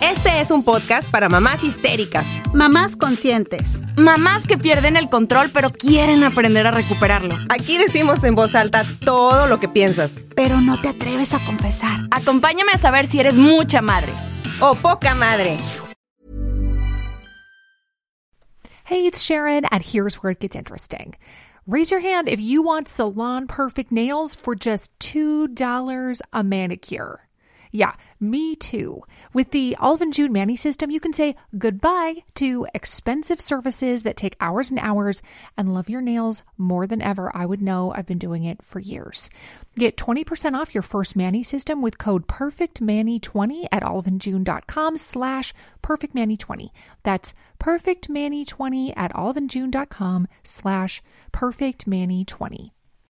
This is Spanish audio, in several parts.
Este es un podcast para mamás histéricas, Mamás conscientes. Mamás que pierden el control pero quieren aprender a recuperarlo. Aquí decimos en voz alta todo lo que piensas. Pero no te atreves a confesar. Acompáñame a saber si eres mucha madre. O poca madre. Hey, it's Sharon, and here's where it gets interesting. Raise your hand if you want salon perfect nails for just $2 a manicure. Yeah, me too. With the Olive June Manny system, you can say goodbye to expensive services that take hours and hours and love your nails more than ever. I would know I've been doing it for years. Get 20% off your first Manny system with code PERFECTManny20 at oliveandjune.com slash PERFECTManny20. That's PERFECTManny20 at oliveandjune.com slash PERFECTManny20.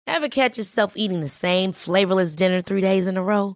Ever catch yourself eating the same flavorless dinner three days in a row?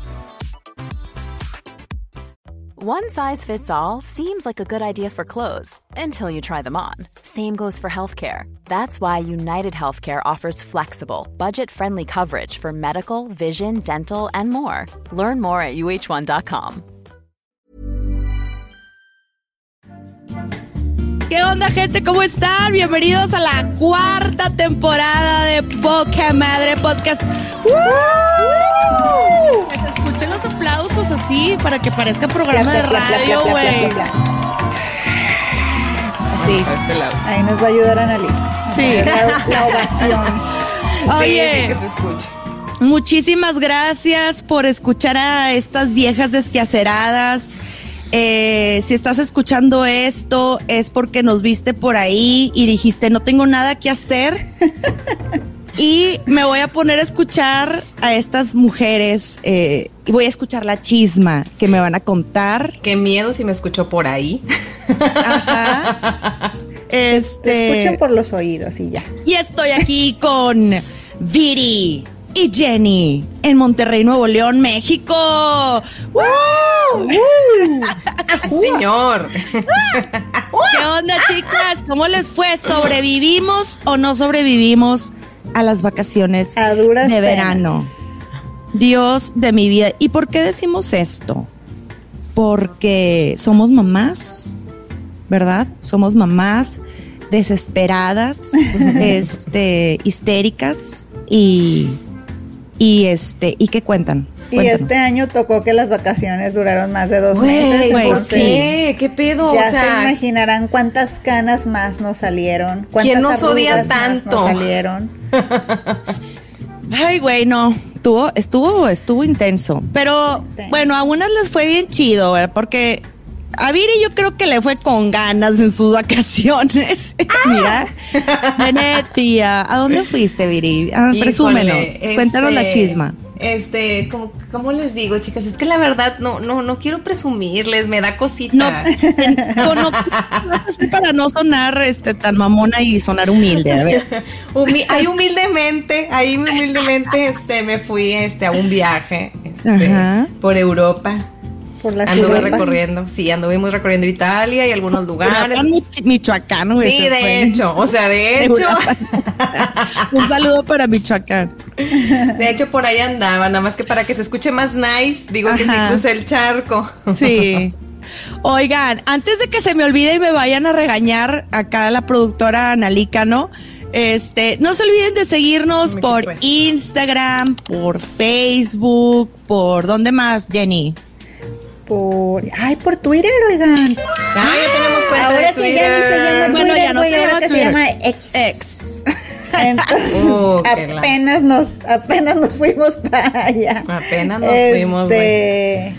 One size fits all seems like a good idea for clothes until you try them on. Same goes for healthcare. That's why United Healthcare offers flexible, budget friendly coverage for medical, vision, dental, and more. Learn more at uh1.com. ¿Qué onda, gente? ¿Cómo están? Bienvenidos a la cuarta temporada de Poca Madre Podcast. ¡Woo! Escuchen los aplausos así para que parezca programa de radio, güey. Así. Ahí nos va a ayudar Analí. Sí. La, la ovación. Oye, que se escuche. muchísimas gracias por escuchar a estas viejas desquaceradas. Eh, si estás escuchando esto es porque nos viste por ahí y dijiste no tengo nada que hacer y me voy a poner a escuchar a estas mujeres eh, y voy a escuchar la chisma que me van a contar. Qué miedo si me escuchó por ahí. Ajá. Este, Te escuchan por los oídos y ya. Y estoy aquí con Viri y Jenny en Monterrey, Nuevo León, México. ¡Woo! Señor. ¿Qué onda, chicas? ¿Cómo les fue? ¿Sobrevivimos o no sobrevivimos a las vacaciones A duras de penas. verano? Dios de mi vida. ¿Y por qué decimos esto? Porque somos mamás, ¿verdad? Somos mamás desesperadas, este, histéricas y, y este, ¿y qué cuentan? Y Cuéntanos. este año tocó que las vacaciones duraron más de dos meses. güey, ¿por entonces qué? ¿Qué pedo? Ya o sea, se imaginarán cuántas canas más nos salieron. Cuántas ¿Quién nos odia más tanto? Nos salieron. Ay, güey, no. Estuvo, estuvo, estuvo intenso. Pero bueno, a unas les fue bien chido, ¿verdad? Porque a Viri yo creo que le fue con ganas en sus vacaciones. Mira. Venetia. ¿A dónde fuiste, Viri? Ah, presúmenos. Cuéntanos la este, chisma. Este, ¿cómo, ¿cómo les digo, chicas? Es que la verdad no, no, no quiero presumirles, me da cosita. No, no, no, no sé para no sonar este, tan mamona y sonar humilde. A ver. Humi- ahí humildemente, ahí humildemente este, me fui este, a un viaje este, por Europa. Por las Anduve Europas. recorriendo, sí, anduvimos recorriendo Italia y algunos lugares. Michoacán, güey. Sí, de fue. hecho, o sea, de hecho. Un saludo para Michoacán. de hecho por ahí andaba, nada más que para que se escuche más nice, digo que sí crucé el charco. Sí. Oigan, antes de que se me olvide y me vayan a regañar acá la productora Analícano, este, no se olviden de seguirnos por. Instagram, por Facebook, por ¿dónde más, Jenny? Por, ay, por Twitter, oigan. Ah, ya tenemos cuenta Ahora de que ya ni se Twitter. llama Bueno, Twitter, ya no se ahora llama que se Twitter. llama X. Ex. Entonces, Uh, apenas nos, apenas nos fuimos para allá. Apenas nos fuimos. Este,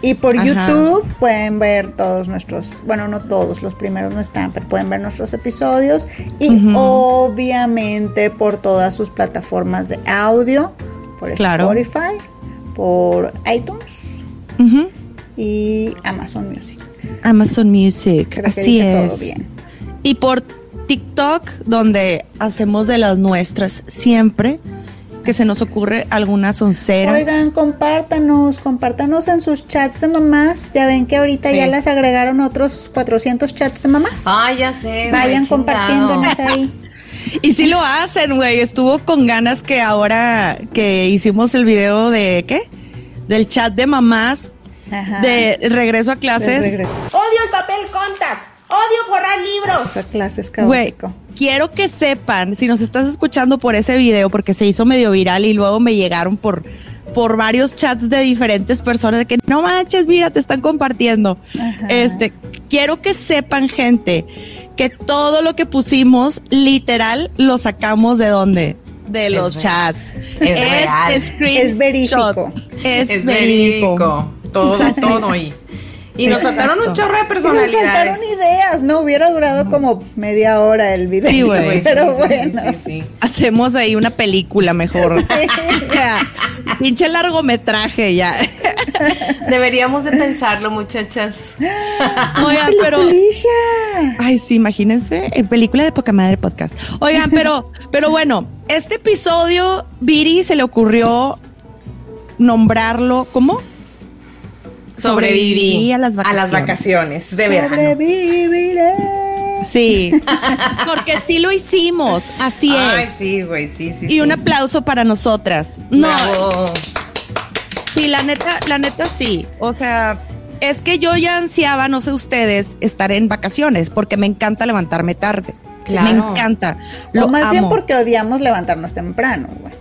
Y por Ajá. YouTube pueden ver todos nuestros, bueno, no todos, los primeros no están, pero pueden ver nuestros episodios. Y obviamente por todas sus plataformas de audio, por Claro. Spotify, por iTunes Ujú. Y Amazon Music. Amazon Music, Creo así es. todo bien. Y por TikTok donde hacemos de las nuestras siempre que se nos ocurre alguna soncera. Oigan, compártanos, compártanos en sus chats de mamás. Ya ven que ahorita Sí. ya las agregaron otros 400 chats de mamás. Ay, ya sé. Vayan compartiéndonos ahí. Y sí lo hacen, güey. Estuvo con ganas que ahora que hicimos el video de ¿qué? Del chat de mamás Ajá. de regreso a clases. regreso Odio el papel contact. Odio forrar libros. a clases quiero que sepan, si nos estás escuchando por ese video, porque se hizo medio viral y luego me llegaron por, por varios chats de diferentes personas de que no manches, mira, te están compartiendo. Ajá. Este, quiero que sepan, gente, que todo lo que pusimos, literal, lo sacamos de dónde? De los chats. Es real. screenshot. Es verídico. Es, Es verídico. verídico. Todo, todo ahí. Y nos Exacto. faltaron un chorro de Y nos personalidades. faltaron ideas, no hubiera durado como media hora el video. Sí, güey. Pero sí, bueno. sí, sí, sí. Hacemos ahí una película mejor. O sea, pinche largometraje ya. Deberíamos de pensarlo, muchachas. Oigan, pero. Ay, sí, imagínense, en película de poca madre podcast. Oigan, pero, pero bueno, este episodio, Viri se le ocurrió nombrarlo, ¿cómo? Sobreviví a las vacaciones. vacaciones de verano. Sobreviviré. Sí, porque sí lo hicimos, así Ay, es. sí, güey, sí, sí. Y sí. un aplauso para nosotras. No, Bravo. sí, la neta, la neta sí. O sea, es que yo ya ansiaba, no sé ustedes, estar en vacaciones, porque me encanta levantarme tarde. Claro. Me encanta. Lo o más bien porque odiamos levantarnos temprano, güey.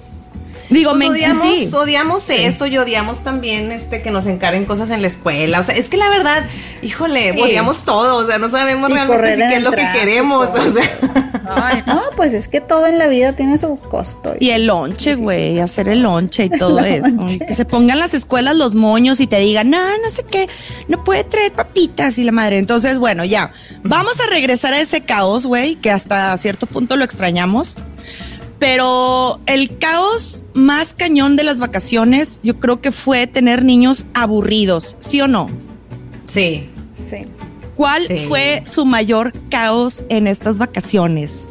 Digo, Pues me odiamos, sí. odiamos eso y odiamos también este que nos encarguen cosas en la escuela. O sea, es que la verdad, híjole, Sí. odiamos todo. O sea, no sabemos Y realmente si qué es lo que queremos. O sea, No, pues es que todo en la vida tiene su costo. Y el lonche, güey, hacer el lonche y todo eso. Que se pongan las escuelas los moños y te digan, no, no sé qué, no puede traer papitas y la madre. Entonces, bueno, ya, vamos a regresar a ese caos, güey, que hasta cierto punto lo extrañamos. Pero el caos más cañón de las vacaciones, yo creo que fue tener niños aburridos, ¿sí o no? sí. Sí. ¿Cuál Sí. fue su mayor caos en estas vacaciones?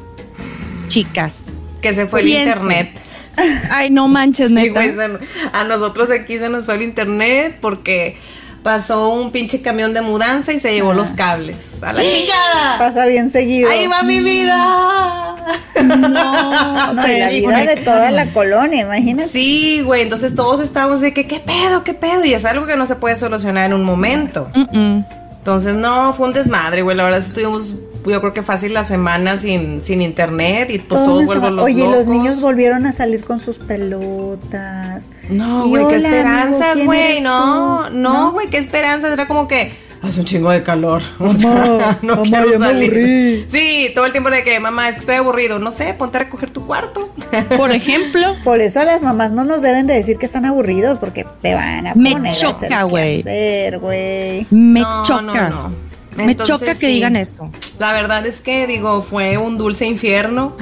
Chicas. Que se fue el internet. Ay, no manches, neta. a nosotros aquí se nos fue el internet porque pasó un pinche camión de mudanza y se llevó los cables. ¡A la chingada! Pasa bien seguido. ¡Ahí va mi vida! No, no, y la Sí, vida de toda la colonia, imagínate. Sí, güey, entonces todos estábamos de que, ¿qué pedo, qué pedo? Y es algo que no se puede solucionar en un momento. Entonces, no, fue un desmadre, güey. La verdad, estuvimos, yo creo que fácil la semana sin, sin internet y pues Toda todos vuelven los Oye, locos. los niños volvieron a salir con sus pelotas. No, Y güey, qué esperanzas, amigo, ¿quién güey. No, no, güey, qué esperanzas. Era como que hace un chingo de calor. O sea, Mamá, no mamá, quiero me salir. aburrí. Sí, todo el tiempo de que, mamá, es que estoy aburrido. No sé, ponte a recoger tu cuarto. Por ejemplo, Por eso las mamás no nos deben de decir que están aburridos porque te van a Me poner a choca, hacer qué güey. hacer, güey. me No, choca. no, no. Me choca que sí. digan eso. La verdad es que, digo, fue un dulce infierno.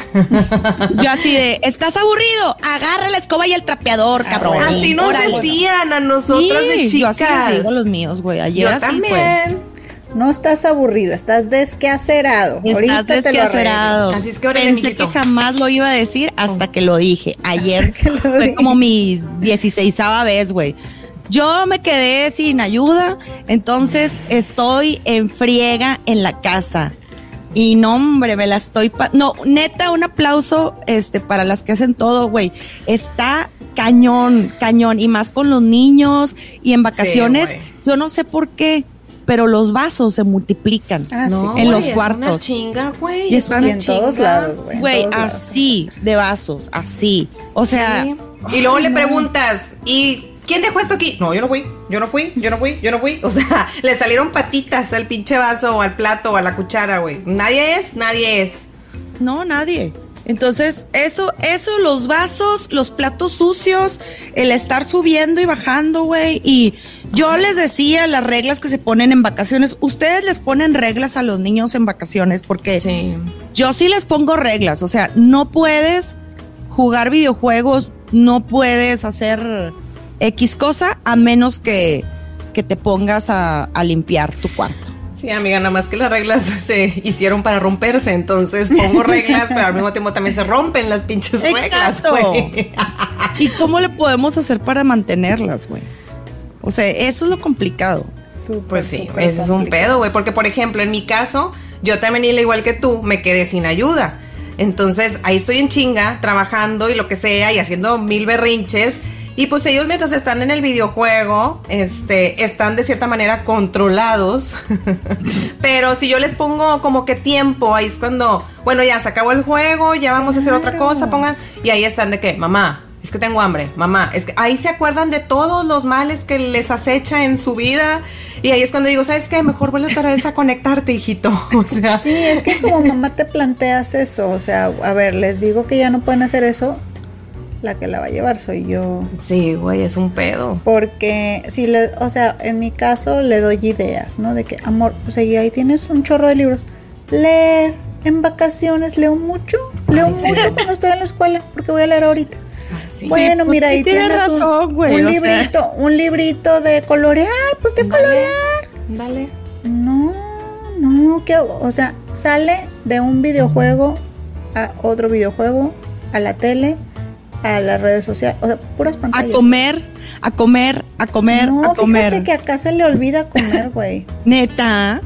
Yo así de, ¿estás aburrido? Agarra la escoba y el trapeador, cabrón. bueno. Así nos Órale. decían a nosotras de Sí, yo así chicas. les digo a los míos, güey. Ayer Yo así fue. también. No estás aburrido, estás desquacerado. Estás Ahorita te lo. Así es que órale, Pensé que jamás lo iba a decir hasta que lo dije. Ayer que lo fue dije. como mi 16 vez, güey. Yo me quedé sin ayuda, entonces estoy en friega en la casa. Y no, hombre, me la estoy... pa- no, neta, un aplauso este, para las que hacen todo, güey. Está cañón, cañón. Y más con los niños y en vacaciones. yo no sé por qué, pero los vasos se multiplican Ah, sí. No, en güey, los es cuartos. una chinga, güey. Y es están en todos chinga. lados, güey. en Güey, todos lados. así, de vasos, así. O sea, Sí. Y luego le preguntas, ¿y quién dejó esto aquí? No, yo no fui, yo no fui, yo no fui, yo no fui. O sea, le salieron patitas al pinche vaso o al plato o a la cuchara, güey. Nadie es, nadie es. no, nadie. Entonces, eso, eso, los vasos, los platos sucios, el estar subiendo y bajando, güey. Y yo les decía las reglas que se ponen en vacaciones. Ustedes les ponen reglas a los niños en vacaciones porque Sí. yo sí les pongo reglas. O sea, no puedes jugar videojuegos, no puedes hacer X cosa a menos que, que te pongas a, a limpiar tu cuarto. Sí, amiga, nada más que las reglas se hicieron para romperse, entonces pongo reglas, pero al mismo tiempo también se rompen las pinches reglas, Exacto. güey. ¿Y cómo le podemos hacer para mantenerlas, güey? O sea, eso es lo complicado. Súper, Pues sí, ese es un pedo, güey, porque por ejemplo, en mi caso, yo también, al igual que tú, me quedé sin ayuda. Entonces, ahí estoy en chinga, trabajando y lo que sea, y haciendo mil berrinches. Y pues ellos mientras están en el videojuego, este, están de cierta manera controlados. Pero si yo les pongo como que tiempo, ahí es cuando, bueno, ya se acabó el juego, ya vamos a hacer otra cosa, pongan, y ahí están de que, mamá, es que tengo hambre, mamá, es que ahí se acuerdan de todos los males que les acecha en su vida. Y ahí es cuando digo, ¿sabes qué? Mejor vuelve otra vez a conectarte, hijito. O sea, Sí, es que como mamá te planteas eso, o sea, a ver, les digo que ya no pueden hacer eso, la que la va a llevar soy yo. sí, güey, es un pedo. Porque si le, o sea, en mi caso le doy ideas, ¿no? De que, amor, o sea, y ahí tienes un chorro de libros. Leer en vacaciones, leo mucho, leo Ay, sí. mucho cuando estoy en la escuela, porque voy a leer ahorita. Sí. Bueno, pues mira, sí ahí tienes tienes un- razón, güey, un, sea. librito, un librito de colorear, pues de Dale, colorear. dale. No, no, que, o sea, sale de un videojuego a otro videojuego, a la tele, a las redes sociales, o sea, puras A pantallas. comer, a comer, a comer, no, a comer. fíjate que acá se le olvida comer, güey. Neta.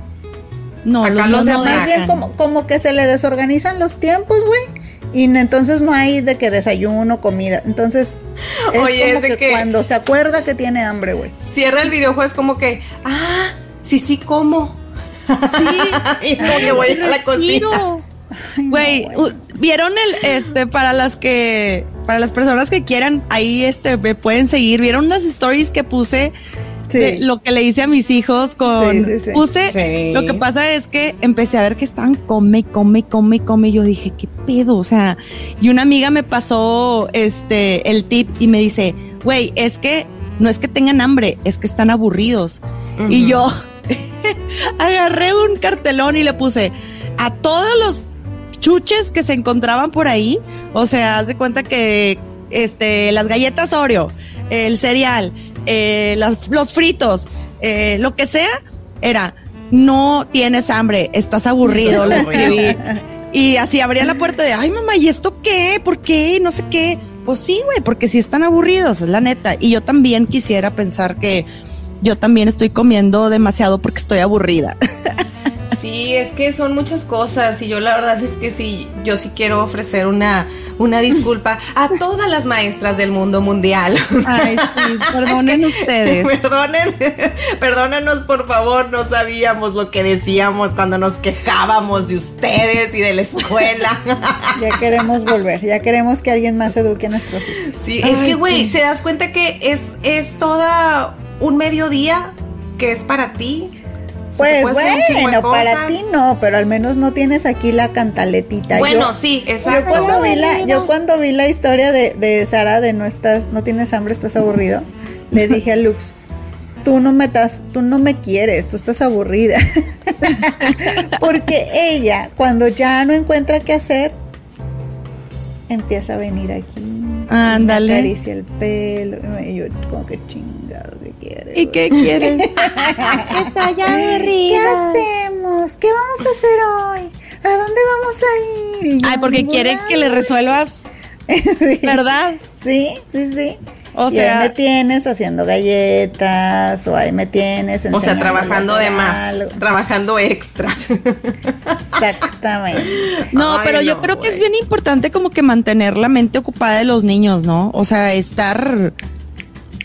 No, Acá los los O sea, niños más bien como, como que se le desorganizan los tiempos, güey. Y no- entonces no hay de que desayuno, comida. Entonces, es Oye, como es de que, que- cuando se acuerda que tiene hambre, güey. Cierra el videojuego, es como que, ah, sí, sí, como. Sí, y como que voy a la cocina. No, Güey, vieron el este para las que para las personas que quieran ahí este me pueden seguir. Vieron unas stories que puse Sí. de lo que le hice a mis hijos con Sí, sí, sí. puse Sí. lo que pasa es que empecé a ver que estaban come come come come y yo dije, ¿qué pedo? O sea, y una amiga me pasó este el tip y me dice, "Güey, es que no es que tengan hambre, es que están aburridos." Y yo agarré un cartelón y le puse a todos los chuches que se encontraban por ahí. O sea, haz de cuenta que este, las galletas Oreo, el cereal, eh, las- los fritos, eh, lo que sea, era no tienes hambre, estás aburrido, escribí. Y así abría la puerta de, ay mamá, ¿y esto qué? ¿Por qué? No sé qué. Pues sí, güey, porque si están aburridos, es la neta. Y yo también quisiera pensar que yo también estoy comiendo demasiado porque estoy aburrida. Sí, es que son muchas cosas y yo la verdad es que sí, yo sí quiero ofrecer una, una disculpa a todas las maestras del mundo mundial. Ay, sí, perdonen ustedes. Perdonen, perdónenos por favor, no sabíamos lo que decíamos cuando nos quejábamos de ustedes y de la escuela. Ya queremos volver, ya queremos que alguien más eduque a nuestros hijos. Sí, es que güey, te das cuenta que es, es toda un mediodía que es para ti. Pues bueno, para ti no, pero al menos no tienes aquí la cantaletita. Bueno, Yo- sí, Yo exacto. cuando vi la, yo cuando vi la historia de, de Sara de no estás, no tienes hambre, estás aburrido, le dije a Lux, tú no me estás, tú no me quieres, tú estás aburrida. Porque ella, cuando ya no encuentra qué hacer, empieza a venir aquí. Ándale. Me acaricia el pelo. Y yo, como que chingado, ¿qué quieres? ¿Y qué quieren? Estoy ¿Qué hacemos? ¿Qué vamos a hacer hoy? ¿A dónde vamos a ir? Ay, porque "Ningún quieren que le lado". resuelvas, sí. ¿verdad? Sí, sí, sí. O y sea- ahí me tienes haciendo galletas, o ahí me tienes O sea, trabajando de más, algo. trabajando extra. Exactamente. No, Ay, pero yo creo que es bien importante como que mantener la mente ocupada de los niños, ¿no? O sea, estar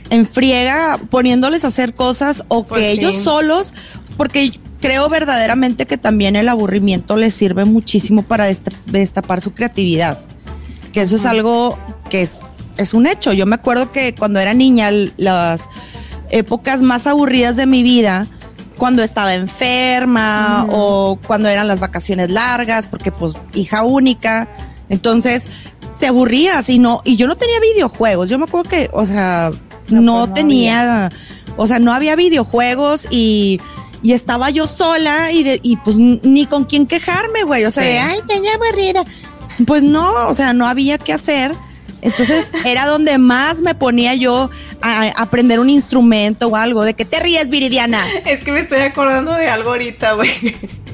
en friega poniéndoles a hacer cosas o Pues que sí. ellos solos, porque creo verdaderamente que también el aburrimiento les sirve muchísimo para desta- destapar su creatividad. Que eso es algo que es, es un hecho. Yo me acuerdo que cuando era niña, las épocas más aburridas de mi vida, cuando estaba enferma o cuando eran las vacaciones largas, porque pues hija única, entonces te aburrías y no, y yo no tenía videojuegos. Yo me acuerdo que, o sea, No, no, pues, no tenía, o sea, no había videojuegos y, y estaba yo sola y, de, y pues ni con quién quejarme, güey. O sea, Sí. de, ay, tenía aburrida. Pues no, o sea, no había qué hacer. Entonces era donde más me ponía yo a, a aprender un instrumento o algo. ¿De qué te ríes, Viridiana? Es que me estoy acordando de algo ahorita, güey.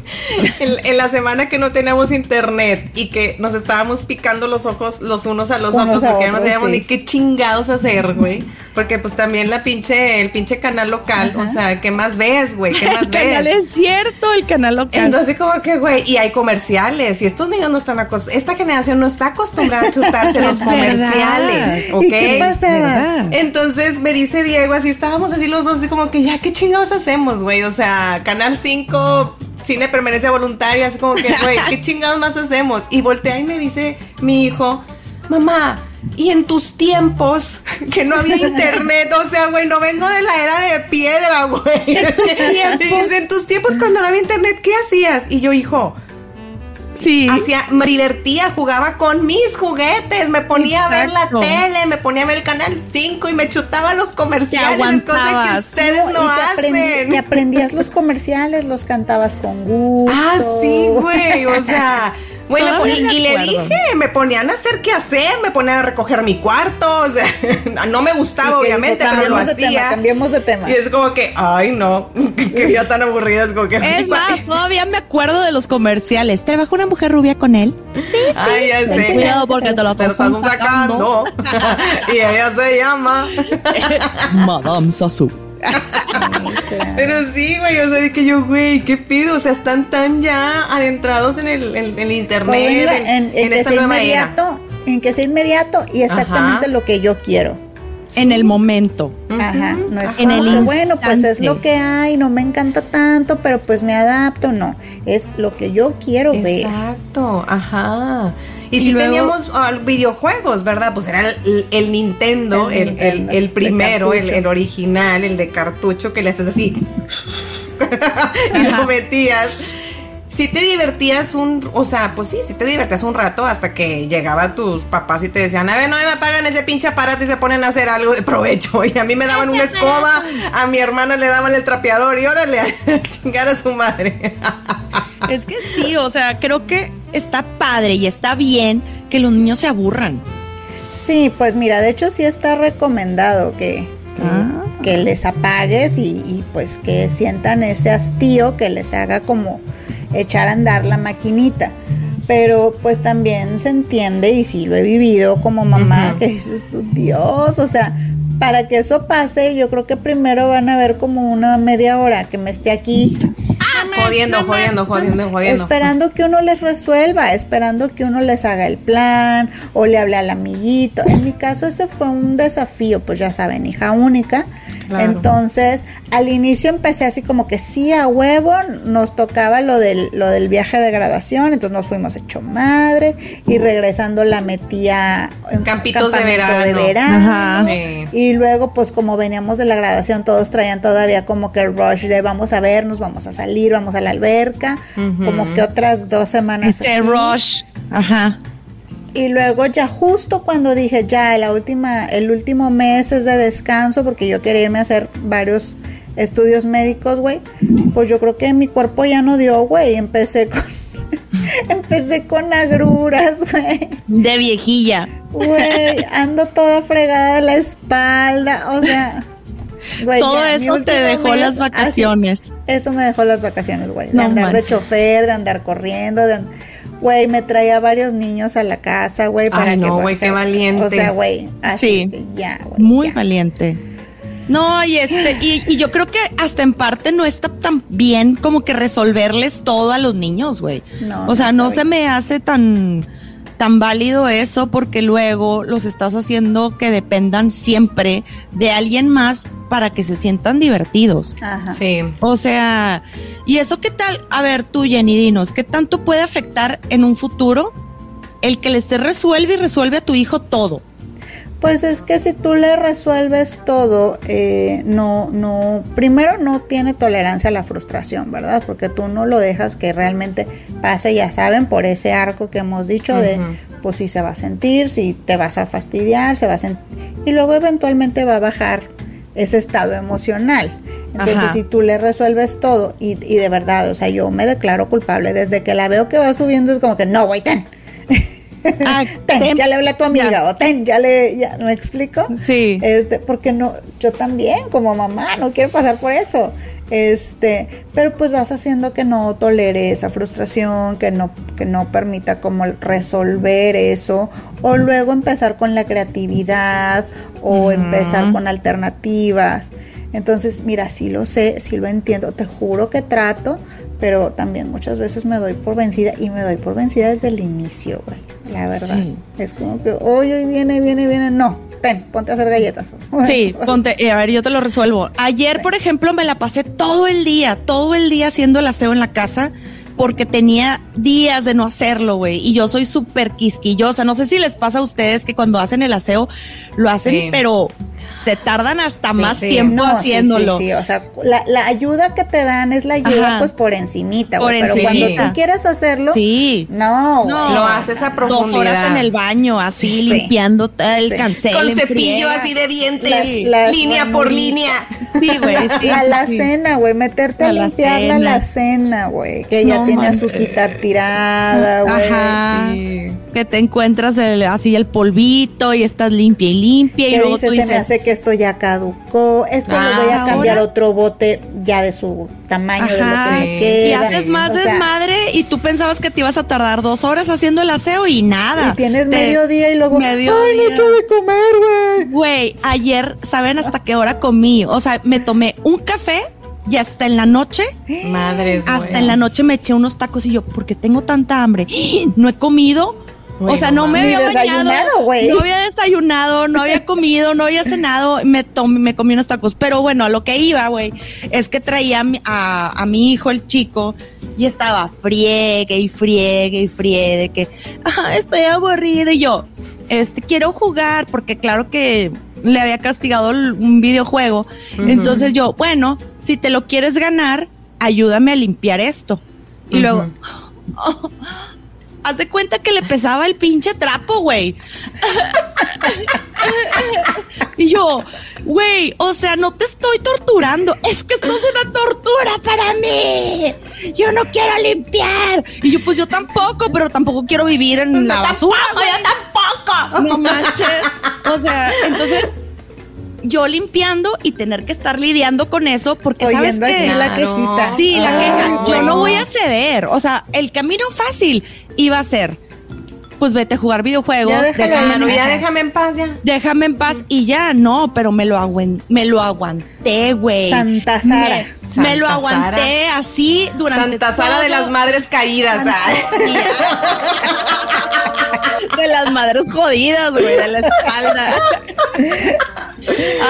En, en la semana que no teníamos internet y que nos estábamos picando los ojos los unos a los Unos otros a porque ya no otros, sabíamos sí. ni qué chingados hacer, güey. Porque pues también la pinche, el pinche canal local, o sea, ¿qué más ves, güey? ¿Qué más El canal ves? es cierto, el canal local. Entonces como que, güey, y hay comerciales y estos niños no están acostumbrados, esta generación no está acostumbrada a chutarse los comerciales, ¿ok? ¿Y qué pasaba? ¿Verdad? Entonces me dice Diego, así estábamos así los dos, así como que ya, ¿qué chingados hacemos, güey? O sea, Canal 5, cine permanencia voluntaria, así como que, güey, ¿qué chingados más hacemos? Y voltea y me dice mi hijo, mamá, y en tus tiempos, que no había internet, o sea, güey, no vengo de la era de piedra, güey. Y dice, en tus tiempos cuando no había internet, ¿qué hacías? Y yo, hijo, Sí. hacía, me divertía, jugaba con mis juguetes, me ponía a ver la tele, me ponía a ver el canal 5 y me chutaba los comerciales, cosa que ustedes no, te, hacen. te aprendías los comerciales, los cantabas con gusto. Ah, sí, güey, o sea, pon- me y le dije, me ponían a hacer qué hacer, me ponían a recoger mi cuarto, o sea, no me gustaba, obviamente, pero lo "Cambiemos de tema, hacía. cambiemos de tema. Y es como que, ay, no, qué vida tan aburrida, es como que. Es más, todavía me acuerdo de los comerciales. ¿Trabajó una mujer rubia con él? Ay, ya sé. cuidado porque te lo estás sacando. y ella se llama. Madame Pero sí, güey, o sea, de que yo, güey, ¿qué pido? O sea, están tan ya adentrados en el, en, en internet, en, en, en- en en que esta sea nueva era. inmediato, en que sea inmediato y exactamente Ajá. lo que yo quiero. En el momento. Ajá, no es En como el que, bueno, pues es lo que hay, no me encanta tanto, pero pues me adapto, no, es lo que yo quiero ver. Exacto, ajá. Y, Y si luego- teníamos ah, videojuegos, ¿verdad? Pues era el, el Nintendo, El el, Nintendo, el primero, el original, el de cartucho, que le haces así. y lo metías. Si te divertías un, o sea, pues sí, si te divertías un rato hasta que llegaba tus papás y te decían, a ver, no me pagan ese pinche aparato y se ponen a hacer algo de provecho. Y a mí me daban una escoba, a mi hermana le daban el trapeador y órale, a chingar a su madre. Es que sí, o sea, creo que está padre y está bien que los niños se aburran. Sí, pues mira, de hecho sí está recomendado que, que, Ah. que les apagues y, y, pues que sientan ese hastío que les haga como echar a andar la maquinita. Pero pues también se entiende y sí lo he vivido como mamá que dices tú, Dios, o sea, para que eso pase yo creo que primero van a ver como una media hora que me esté aquí jodiendo, jodiendo, jodiendo, jodiendo. Esperando que uno les resuelva, esperando que uno les haga el plan o le hable al amiguito. En mi caso ese fue un desafío, pues ya saben, hija única. Claro. Entonces, al inicio empecé así como que sí a huevo, nos tocaba lo del, lo del viaje de graduación, entonces nos fuimos hecho madre y regresando la metía en Campitos de verano. verano. Ajá. Sí. Y luego, pues como veníamos de la graduación, todos traían todavía como que el rush de vamos a vernos, vamos a salir, vamos a la alberca, como que otras dos semanas. Así. rush. Ajá. Y luego ya justo cuando dije ya la última, el último mes es de descanso porque yo quería irme a hacer varios estudios médicos, güey. Pues yo creo que mi cuerpo ya no dio, güey. Empecé con empecé con agruras, güey. De viejilla. Güey, ando toda fregada de la espalda, o sea, güey, Todo ya, eso te dejó mes, las así, vacaciones. eso me dejó las vacaciones, güey. De No andar manches. de chofer, de andar corriendo, de Güey, me traía varios niños a la casa, güey, para Ay, que... no, güey, qué valiente. O sea, güey, así Sí. ya, güey. Muy ya. valiente. No, y este, y, y yo creo que hasta en parte no está tan bien como que resolverles todo a los niños, güey. No, o sea, no se me hace tan, tan válido eso porque luego los estás haciendo que dependan siempre de alguien más para que se sientan divertidos. Ajá. Sí. O sea, ¿y eso qué tal? A ver, tú, Jenny, dinos, ¿qué tanto puede afectar en un futuro el que le esté resuelve y resuelve a tu hijo todo? Pues es que si tú le resuelves todo, eh, no, no, primero no tiene tolerancia a la frustración, ¿verdad? Porque tú no lo dejas que realmente pase, ya saben, por ese arco que hemos dicho de, pues si se va a sentir, si te vas a fastidiar, se va a sentir, y luego eventualmente va a bajar ese estado emocional. Entonces, Ajá. si tú le resuelves todo, y, y de verdad, o sea, yo me declaro culpable, desde que la veo que va subiendo es como que, no, güey, ten. Ah, ten, ten. ya le hablé a tu amiga, Ya. o ten, ya le, ya, ¿me explico? Sí. Este, porque no, yo también, como mamá, no quiero pasar por eso. Este, pero pues vas haciendo que no tolere esa frustración, que no, que no permita como resolver eso, o luego empezar con la creatividad, o empezar con alternativas. Entonces, mira, sí lo sé, sí lo entiendo, te juro que trato, pero también muchas veces me doy por vencida y me doy por vencida desde el inicio, güey. La verdad. Sí. Es como que, oye, hoy viene, viene, viene. No, ten, ponte a hacer galletas. Sí, ponte, eh, a ver, yo te lo resuelvo. Ayer, por ejemplo, me la pasé todo el día, todo el día haciendo el aseo en la casa porque tenía días de no hacerlo, güey. Y yo soy súper quisquillosa. No sé si les pasa a ustedes que cuando hacen el aseo lo hacen, Sí. pero se tardan hasta más sí. tiempo No, haciéndolo. Sí, sí, o sea, la, la ayuda que te dan es la ayuda Ajá. pues por encimita, Por güey. Pero cuando tú quieres hacerlo, Sí. no. No. Lo haces a Dos profundidad. horas en el baño, así Sí. limpiando el Sí. cancel. Con cepillo friega. así de dientes, Las- las línea por línea. Sí, güey, sí. a la sí. cena, güey, meterte a, A la limpiar la cena. alacena, güey, que ya No tiene manches. azuquita tirada, güey. Ajá. Que te encuentras el- así el polvito y estás limpia y limpia y luego dice, tú se me dices, hace que esto ya caducó, esto Ah, le voy a cambiar ¿ahora? otro bote ya de su tamaño, de lo Ajá. me Sí. queda. si haces más O sea, desmadre y tú pensabas que te ibas a tardar dos horas haciendo el aseo y nada. Y tienes Te- mediodía y luego, mediodía. ay, no he hecho de comer, güey. Güey, ayer, ¿saben hasta qué hora comí? O sea, me tomé un café y hasta en la noche, Madres, hasta en la noche me eché unos tacos y yo, ¿por qué tengo tanta hambre? No he comido. O sea, no me había desayunado, güey. No había desayunado, no había comido, no había cenado, me tomé, me comí unos tacos. Pero bueno, a lo que iba, güey, es que traía a mi, a, a mi hijo, el chico, y estaba friegue y friegue y friegue, de que, "Ah, estoy aburrido. Y yo, este, quiero jugar, porque claro que le había castigado un videojuego. Entonces yo, bueno, si te lo quieres ganar, ayúdame a limpiar esto. Y luego, haz de cuenta que le pesaba el pinche trapo, güey. y yo, güey, o sea, no te estoy torturando, es que esto es una tortura para mí. Yo no quiero limpiar. Y yo, pues yo tampoco, pero tampoco quiero vivir en la basura. güey. tampoco. No manches. O sea, entonces yo limpiando y tener que estar lidiando con eso porque sabes que la quejita. Sí, la queja. Yo no voy a ceder. O sea, el camino fácil iba a ser, pues vete a jugar videojuegos, Ya déjame, Claro, ya déjame en paz ya. déjame en paz y ya, no, pero me lo, me lo aguanté, güey. Santa Sara. Me, me lo aguanté así durante Santa Sara de las madres caídas. de las madres jodidas, güey, de la espalda.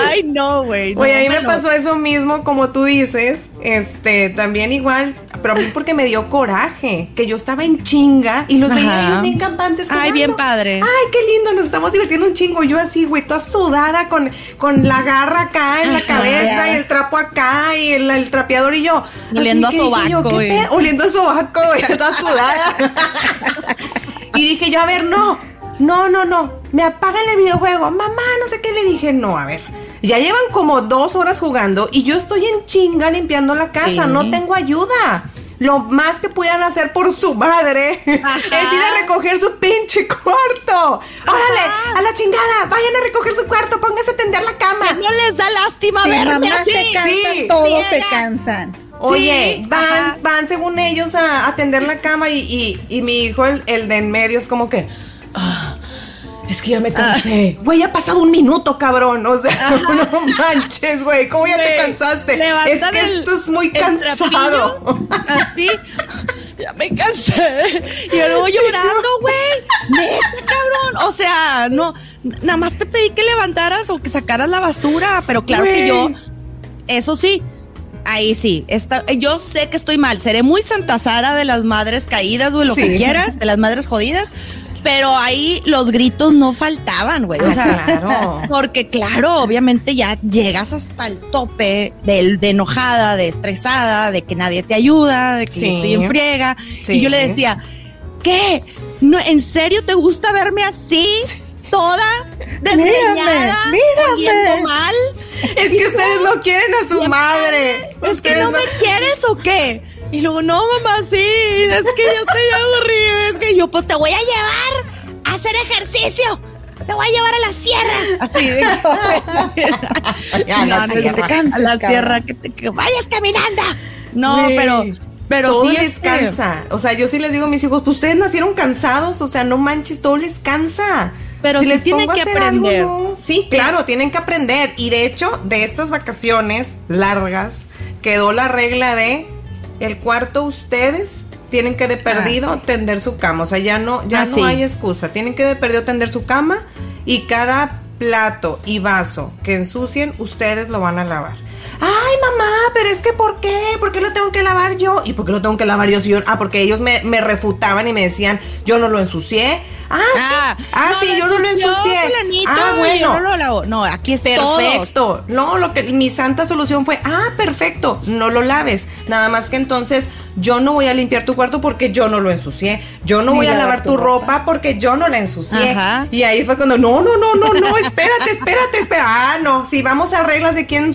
Ay, no, güey. no, Oye, a mí me lo- pasó eso mismo, como tú dices, este, también igual, pero a mí porque me dio coraje, que yo estaba en chinga y los Ajá. veía ellos bien campantes. Ay, bien padre. Ay, qué lindo, nos estamos divirtiendo un chingo. Yo así, güey, toda sudada con, con la garra acá en la cabeza el trapo acá y el, el trapeador y yo. Oliendo así a dije yo, sobaco, ¿qué? Oliendo a sobaco, güey, toda sudada. y dije yo, a ver, no, no, no, no, me apagan el videojuego. Mamá, no sé qué le dije, no, a ver. Ya llevan como dos horas jugando y yo estoy en chinga limpiando la casa, Sí. no tengo ayuda. Lo más que pudieran hacer por su madre es ir a recoger su pinche cuarto. Órale, a la chingada, vayan a recoger su cuarto, pónganse a tender la cama. No les da lástima Si verme mamá así. se cansa, sí, todos se cansan. Oye, Sí, van, ajá. van según ellos a, a tender la cama y, y- y mi hijo, el, el de en medio, es como que... "Ah, es que ya me cansé. Güey, ha pasado un minuto, cabrón. O sea, no manches, güey. ¿Cómo ya te cansaste? Es que el- esto es muy cansado. trapillo, Así. Ya me cansé. Y luego llorando, güey. Cabrón. O sea, no. Nada más te pedí que levantaras o que sacaras la basura. Pero claro que yo. Eso sí. Ahí sí, está, yo sé que estoy mal, seré muy Santa Sara de las madres caídas, güey, lo que quieras, de las madres jodidas, pero ahí los gritos no faltaban, güey. O Ah, sea, claro. porque claro, obviamente ya llegas hasta el tope de, de enojada, de estresada, de que nadie te ayuda, de que Sí. yo estoy en friega. Sí. Y yo le decía, ¿qué? ¿No, ¿En serio te gusta verme así? Toda desgreñada, mírame. mal. Es que ustedes no quieren a su madre. Es que no me quieres o qué. Y luego, no, mamá, sí, es que yo estoy aburrida, es que yo, pues te voy a llevar a hacer ejercicio. Te voy a llevar a la sierra. Así de Ya, la No, no, sierra. te cansas, a la sierra, que, te- que vayas caminando. No, pero, pero todo sí les este, cansa. O sea, yo sí les digo a mis hijos, pues ustedes nacieron cansados, o sea, no manches, todo les cansa. Pero sí tienen pongo a que hacer algo, aprender. no. Sí, claro, tienen que aprender. Y de hecho, de estas vacaciones largas, quedó la regla de el cuarto ustedes tienen que de perdido sí. tender su cama. O sea, ya no, ya Ah, no sí. hay excusa. Tienen que de perdido tender su cama y cada plato y vaso que ensucien, ustedes lo van a lavar. Ay, mamá, pero es que ¿por qué? ¿Por qué lo tengo que lavar yo? ¿Y por qué lo tengo que lavar yo? Si yo- ah, porque ellos me, me refutaban y me decían, yo no lo ensucié. Ah, Ah, sí. Ah, sí, yo no lo ensucié. ah, bueno. yo no lo lavo. No, aquí es todos. Perfecto. No, lo que mi santa solución fue, ah, perfecto, no lo laves. Nada más que entonces yo no voy a limpiar tu cuarto porque yo no lo ensucié. Yo no Ni voy a lavar tu ropa. ropa porque yo no la ensucié. Ajá. Y ahí fue cuando, no, no, no, no, no, espérate, espérate, espera. Ah, no, si vamos a reglas de quién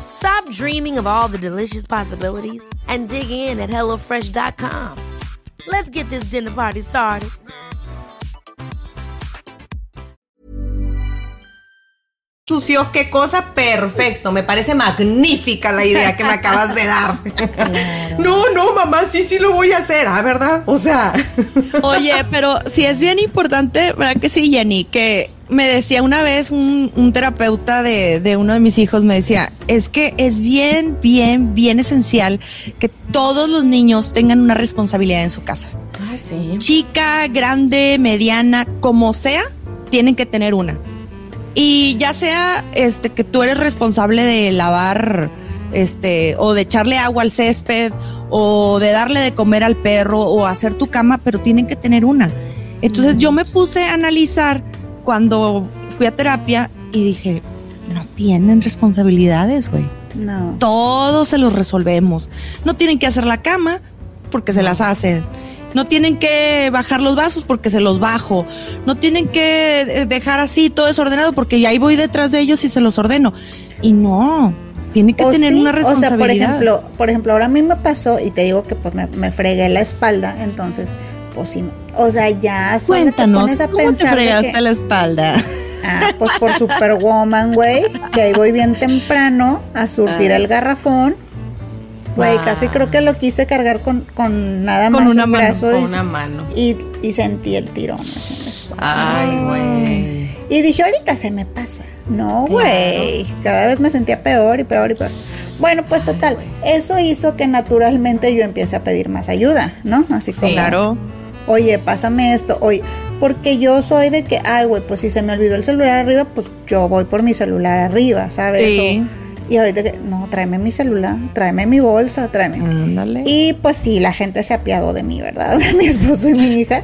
Stop dreaming of all the delicious possibilities and dig in at HelloFresh.com. Let's get this dinner party started. ensució, qué cosa, perfecto. Me parece magnífica la idea que me acabas de dar. No, no, mamá, sí, sí lo voy a hacer, ¿ah, verdad? O sea, Oye, pero sí es bien importante, ¿verdad que sí, Jenny? Que me decía una vez un, un terapeuta de, de uno de mis hijos, me decía, es que es bien, bien, bien esencial que todos los niños tengan una responsabilidad en su casa. ah, sí. Chica, grande, mediana, como sea, tienen que tener una. Y ya sea este que tú eres responsable de lavar este o de echarle agua al césped o de darle de comer al perro o hacer tu cama, pero tienen que tener una. Entonces yo me puse a analizar cuando fui a terapia y dije, no tienen responsabilidades, güey. No. Todos se los resolvemos. No tienen que hacer la cama porque se las hacen. No tienen que bajar los vasos porque se los bajo. No tienen que eh, dejar así todo desordenado porque ya ahí voy detrás de ellos y se los ordeno. Y no, tiene que O tener sí, una O sea, responsabilidad. por ejemplo, por ejemplo, ahora a mí me pasó y te digo que pues me, me fregué la espalda, entonces, pues sí, o sea, ya solo te Cuéntanos, pones a ¿cómo te fregaste que- la espalda? Ah, pues por Superwoman, güey, que ahí voy bien temprano a surtir Ah. el garrafón. Güey, Wow. casi creo que lo quise cargar con, con nada Con más una mano, brazo Con y, una mano. y, y sentí el tirón. Ay, güey. Y dije, ahorita se me pasa. No, güey. Cada vez me sentía peor y peor y peor. Bueno, pues total, eso hizo que naturalmente yo empiece a pedir más ayuda, ¿no? Así como, Claro. Oye, pásame esto, oye, porque yo soy de que, ay, güey, pues si se me olvidó el celular arriba, pues yo voy por mi celular arriba, ¿sabes? Sí. O- y ahorita que, no, tráeme mi celular, tráeme mi bolsa, tráeme. Ándale. Y pues sí, la gente se apiadó de mí, ¿verdad? De mi esposo y mi hija.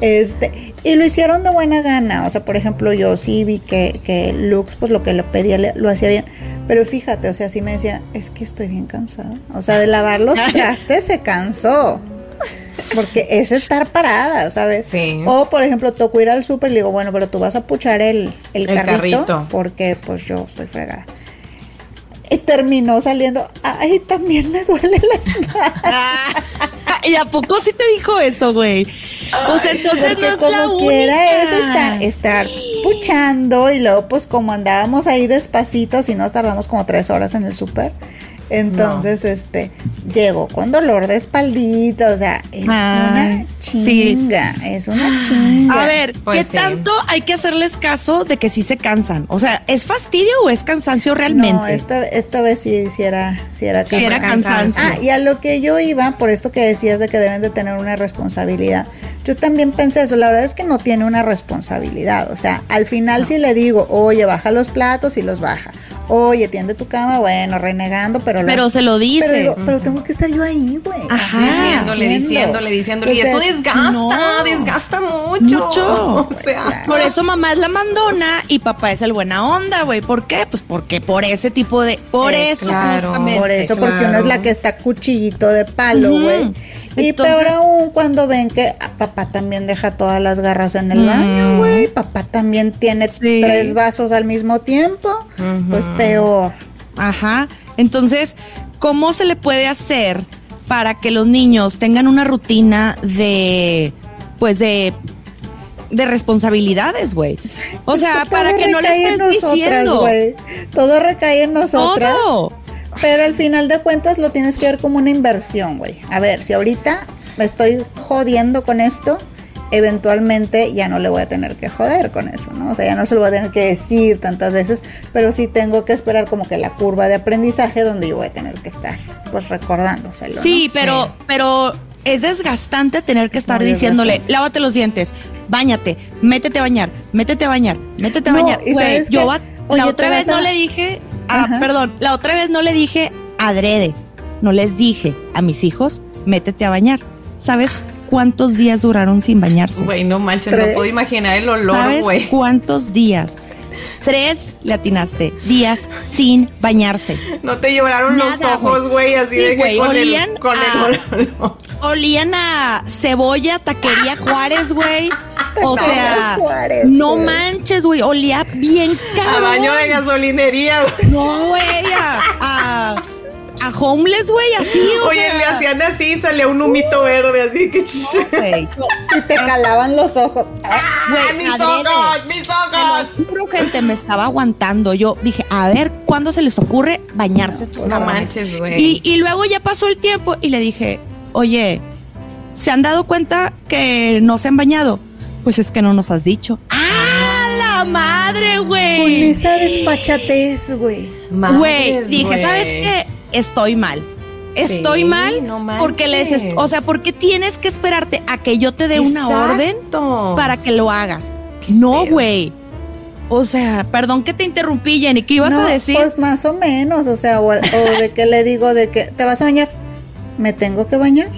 Este, y lo hicieron de buena gana. O sea, por ejemplo, yo sí vi que, que Lux, pues lo que le pedía le- lo hacía bien. Pero fíjate, o sea, sí me decía, es que estoy bien cansada. O sea, de lavar los trastes se cansó. Porque es estar parada, ¿sabes? Sí. O, por ejemplo, tocó ir al súper y le digo, bueno, pero tú vas a puchar el, el, El carrito, carrito. porque pues yo estoy fregada. Y terminó saliendo, ay, también me duele la espalda. ¿Y a poco sí te dijo eso, güey? O sea, entonces Porque no es como la quiera única. es estar, estar puchando y luego pues como andábamos ahí despacito, si nos tardamos como tres horas en el súper, Entonces, este, llegó con dolor de espaldita, o sea, es Ay, una sí. chinga, es una chinga. A ver, Pues ¿qué sí. tanto hay que hacerles caso de que sí se cansan? O sea, ¿es fastidio o es cansancio realmente? No, esta, esta vez sí, sí era, sí era Sí era cansancio. cansancio. Ah, y a lo que yo iba, por esto que decías de que deben de tener una responsabilidad, yo también pensé eso, la verdad es que no tiene una responsabilidad, o sea, al final si le digo, oye, baja los platos y los baja, oye, tiende tu cama, bueno, renegando, pero... lo- Pero se lo dice. Pero, digo, pero tengo que estar yo ahí, güey. Ajá. Diciéndole, diciéndole, diciéndole. Y eso desgasta, no. desgasta mucho. Mucho. O sea, Por eso mamá es la mandona y papá es el buena onda, güey. ¿Por qué? Pues porque por ese tipo de... Por Es eso, claro. justamente. Por eso, porque uno es la que está cuchillito de palo, güey. Y Entonces- peor aún cuando ven que ah, papá también deja todas las garras en el Mm. baño, güey. Papá también tiene Sí. tres vasos al mismo tiempo. Pues peor. Ajá. Entonces, ¿cómo se le puede hacer para que los niños tengan una rutina de, pues de, de responsabilidades, güey? O sea, para que no le estés nosotras, diciendo. Todo recae en nosotras. todo. Pero al final de cuentas lo tienes que ver como una inversión, güey. A ver, si ahorita me estoy jodiendo con esto, eventualmente ya no le voy a tener que joder con eso, ¿no? O sea, ya no se lo voy a tener que decir tantas veces, pero sí tengo que esperar como que la curva de aprendizaje donde yo voy a tener que estar, pues recordándoselo. ¿no? Sí, pero, pero es desgastante tener que estar Muy diciéndole, desgastante. lávate los dientes, bañate, métete a bañar, métete a bañar, métete a No, bañar. Güey, ¿sabes yo va- la otra vez a- no le dije, ah, Ajá. perdón, la otra vez no le dije adrede, no les dije a mis hijos, métete a bañar. ¿Sabes cuántos días duraron sin bañarse? güey, no manches, Tres. no puedo imaginar el olor, ¿Sabes güey. cuántos días? Tres le atinaste, días sin bañarse. No te lloraron los ojos, güey. güey, así Sí, de que güey, con olían el, con a- el olor. Olían a cebolla, taquería Juárez, güey. O sea, Juárez, no manches, güey. Olía bien A cabrón. baño de gasolinería, güey. No, güey. A, a, a homeless, güey, así, o Oye, sea. le hacían así, salía un humito verde, así que. Y te calaban los ojos. ¡Ah, Güey, mis adrede. ojos! ¡Mis ojos! juro, gente, me estaba aguantando. Yo dije, a ver, ¿cuándo se les ocurre bañarse estos No cabrones? manches, güey. Y, y luego ya pasó el tiempo y le dije, oye, ¿se han dado cuenta que no se han bañado? Pues es que no nos has dicho. ¡Ah, la madre, Con güey! esa desfachatez, güey. Güey, dije. ¿sabes qué? Estoy mal. Estoy Sí, mal no porque les, o sea, porque tienes que esperarte a que yo te dé una orden para que lo hagas. No, güey. O sea, perdón que te interrumpí, Jenny, ¿qué ibas no, a decir? Pues más o menos, o sea, o, o de que le digo de que te vas a bañar. ¿Me tengo que bañar?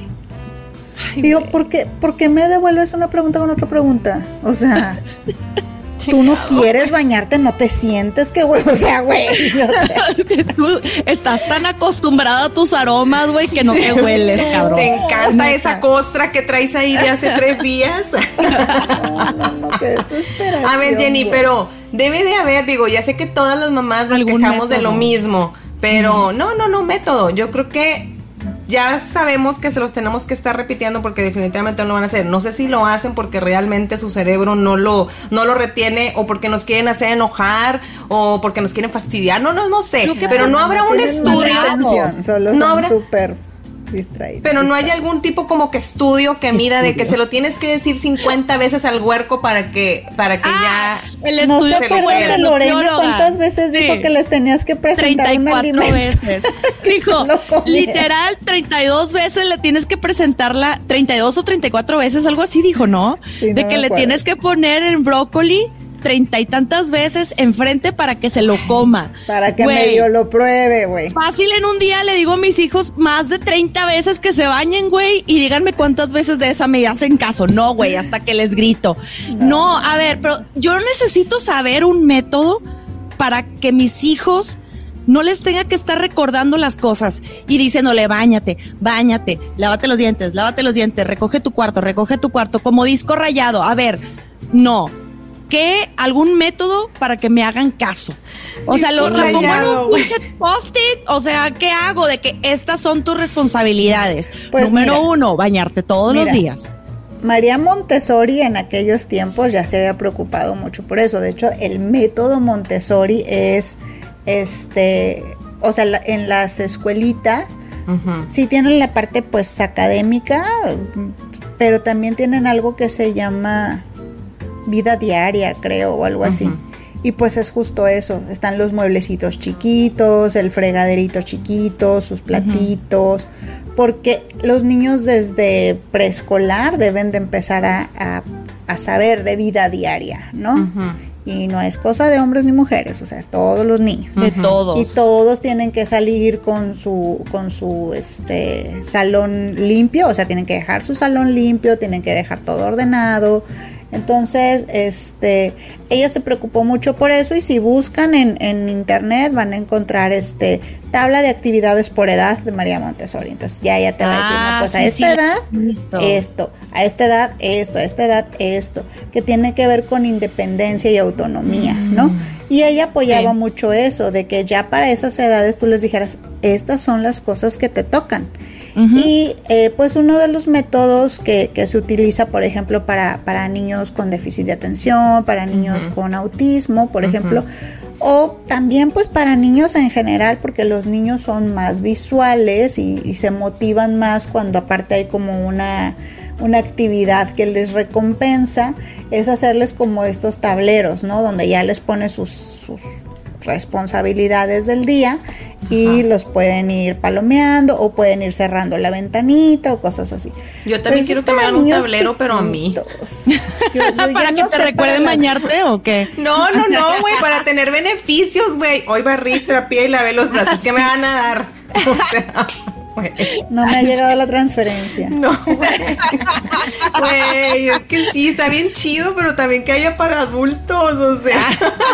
Ay, Digo. ¿por qué, por qué me devuelves una pregunta con otra pregunta? O sea, tú no quieres bañarte, no te sientes que, güey, o sea, güey. o sea, Tú estás tan acostumbrada a tus aromas, güey, que no te hueles, cabrón. Te encanta esa costra que traes ahí de hace tres días. no, no, no, qué desesperación. A ver, Jenny, pero debe de haber, digo, ya sé que todas las mamás nos quejamos de lo mismo, pero no, no, no, método. Yo creo que ya sabemos que se los tenemos que estar repitiendo porque definitivamente no lo van a hacer. No sé si lo hacen porque realmente su cerebro no lo, no lo retiene o porque nos quieren hacer enojar o porque nos quieren fastidiar. No, no, no sé. Pero no habrá un estudio. No habrá- súper distraídos. Pero no hay algún tipo como que estudio que mida de que se lo tienes que decir 50 veces al huerco para que, para que Ah, ya. el ¿No estudio se se le de Lorena cuántas veces dijo Sí. que les tenías que presentar un 34 alimento? veces. Dijo, literal, 32 veces le tienes que presentarla, 32 o 34 veces, algo así dijo, ¿no? Sí, no de que le acuerdo. tienes que poner en brócoli treinta y tantas veces enfrente para que se lo coma. Para que Güey, medio lo pruebe, güey. Fácil en un día le digo a mis hijos más de 30 veces que se bañen, güey, y díganme cuántas veces de esa me hacen caso. No, güey, hasta que les grito. No, a ver, pero yo necesito saber un método para que mis hijos no les tenga que estar recordando las cosas y diciéndole, bañate, bañate, lávate los dientes, lávate los dientes, recoge tu cuarto, recoge tu cuarto, como disco rayado. A ver, no. ¿Qué? ¿Algún método para que me hagan caso? O sea, lo, lo en un post-it. O sea, ¿qué hago? De que estas son tus responsabilidades. Pues Número mira. uno, bañarte todos Mira. los días. María Montessori en aquellos tiempos ya se había preocupado mucho por eso. De hecho, el método Montessori es este o sea, en las escuelitas, sí tienen la parte pues académica, pero también tienen algo que se llama vida diaria, creo, o algo así. Y pues es justo eso, están los mueblecitos chiquitos, el fregaderito chiquito, sus platitos, porque los niños desde preescolar deben de empezar a, a- a saber de vida diaria, ¿no? Y no es cosa de hombres ni mujeres, o sea, es todos los niños. De todos. Y todos tienen que salir con su, con su este, salón limpio, o sea, tienen que dejar su salón limpio, tienen que dejar todo ordenado. Entonces, este, ella se preocupó mucho por eso y si buscan en, en internet van a encontrar este tabla de actividades por edad de María Montessori. Entonces ya ella te va a decir, Ah, no, pues a sí, esta sí, edad listo. esto, a esta edad esto, a esta edad esto, que tiene que ver con independencia y autonomía, ¿no? Y ella apoyaba Sí. mucho eso, de que ya para esas edades tú les dijeras, estas son las cosas que te tocan. Y eh, pues uno de los métodos que, que se utiliza, por ejemplo, para, para niños con déficit de atención, para niños con autismo, por ejemplo, o también pues para niños en general, porque los niños son más visuales y, y se motivan más cuando aparte hay como una, una actividad que les recompensa, es hacerles como estos tableros, ¿no? Donde ya les pone sus, sus responsabilidades del día y los pueden ir palomeando o pueden ir cerrando la ventanita o cosas así. Yo también Pero quiero que me hagan un tablero, pero a mí. chiquitos. Yo- yo ya ¿Para que no te las- bañarte o qué? No, no, no, güey, para tener beneficios, güey. Hoy barrí, trapié y lavé los platos. ¿Qué me van a dar? O sea, güey. No me ha llegado la transferencia. No, güey. Güey, es que sí, está bien chido, pero también que haya para adultos, o sea.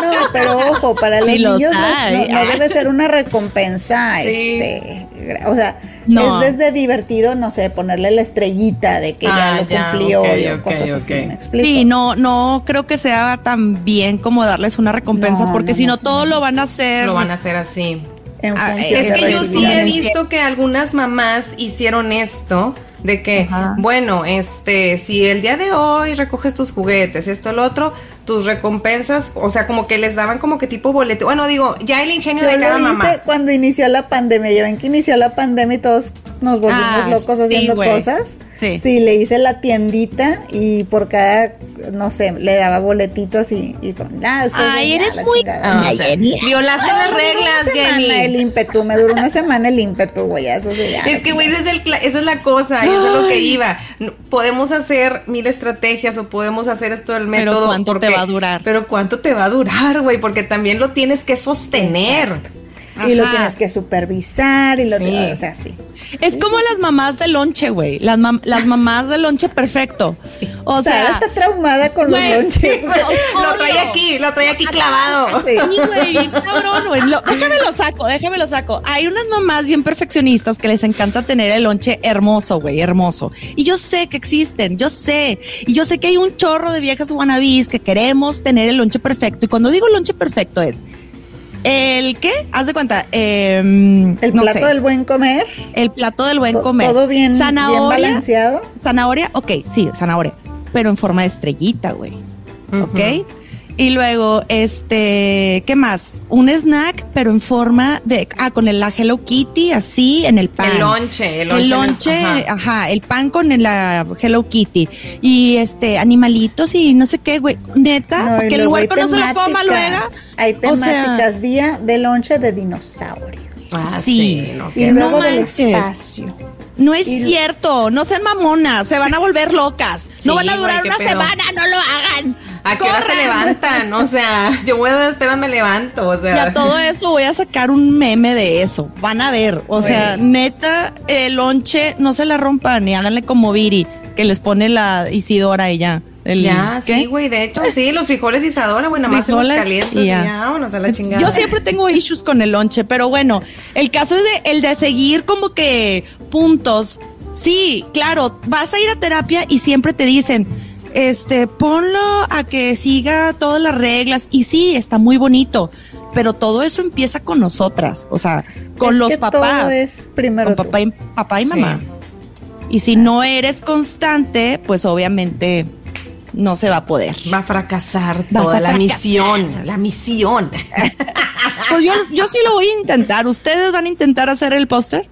No, pero ojo, para los Sí los niños no, no debe ser una recompensa, Sí. este, o sea, No. es desde divertido, no sé, ponerle la estrellita de que Ah, ya lo ya, cumplió y o ok, cosas así. ¿me explico? Sí, no, no creo que sea tan bien como darles una recompensa, No, porque no, si no, no. todo lo van a hacer. Lo van a hacer así. En Ah, función Es que yo sí he visto que algunas mamás hicieron esto de que, Ajá. bueno, este, si el día de hoy recoges tus juguetes, esto, el otro, tus recompensas, o sea, como que les daban como que tipo boleto. Bueno, digo, ya el ingenio Yo de cada lo hice mamá. cuando inició la pandemia. Ya ven que inició la pandemia y todos nos volvimos Ah, locos sí, haciendo cosas. Sí. le hice la tiendita y por cada, no sé, le daba boletitos y, y con nada. después Ay, eres muy-. Ah, sea, violaste No, las reglas, semana Jenny. el ímpetu, me duró una semana el ímpetu, güey. eso sí, Es que, güey, esa es, la cosa, y eso es lo que iba. Podemos hacer mil estrategias o podemos hacer esto del Pero método. ¿cuánto te va a durar? Pero ¿cuánto te va a durar, güey? Porque también lo tienes que sostener. Y lo tienes que supervisar y lo Sí. o sea, sí. Es como las mamás de lonche, güey. Las, mam- las mamás de lonche perfecto. O Sara sea, está traumada con los lonches. sí, güey. Lo trae aquí, lo trae aquí clavado. Sí. Güey, cabrón, güey. Lo- déjame lo saco, déjame lo saco. Hay unas mamás bien perfeccionistas que les encanta tener el lonche hermoso, güey, hermoso. Y yo sé que existen, yo sé. Y yo sé que hay un chorro de viejas wannabes que queremos tener el lonche perfecto. Y cuando digo lonche perfecto es el qué? Haz de cuenta, em, El no plato sé, del buen comer. el plato del buen comer. Todo bien, bien zanahoria, balanceado. Zanahoria, ok, sí, zanahoria, pero en forma de estrellita, güey. ¿Ok? Y luego, este, ¿qué más? Un snack, pero en forma de, ah, con el, la Hello Kitty, así, en el pan. El lonche, el lonche el- lonche, ajá. ajá. el pan con el, la Hello Kitty. Y este, animalitos y no sé qué, güey. Neta, No, que el huerco no se lo coma luego. Temáticas. Hay O sea- temáticas día de lonche de dinosaurio. Ah, Sí. sí. no, Y luego no del espacio. No es Y- cierto, no sean mamonas, se van a volver locas. no van a durar una pedo. semana, no lo hagan. ¿A qué hora se levantan? O sea, yo voy a dar esperas, me levanto. O Y sea, a todo eso voy a sacar un meme de eso. Van a ver. O sea, neta, el lonche, no se la rompan y háganle como Viri, que les pone la Isidora y ya. El- ya, ¿qué? sí, güey. De hecho, sí, los frijoles Isadora, bueno, más en los y Y ya. vámonos a la chingada. Yo siempre tengo issues con el lonche, pero bueno, el caso es de, el de seguir como que puntos. Sí, claro, vas a ir a terapia y siempre te dicen, este, ponlo a que siga todas las reglas. Y sí, está muy bonito, pero todo eso empieza con nosotras, o sea, con Es los que papás. Todo es primero con papá y, papá y Sí. mamá. Y si no eres constante, pues obviamente no se va a poder. Va a fracasar Vas toda a la fracasar. misión. La misión. Pues yo, yo sí lo voy a intentar. ¿Ustedes van a intentar hacer el póster?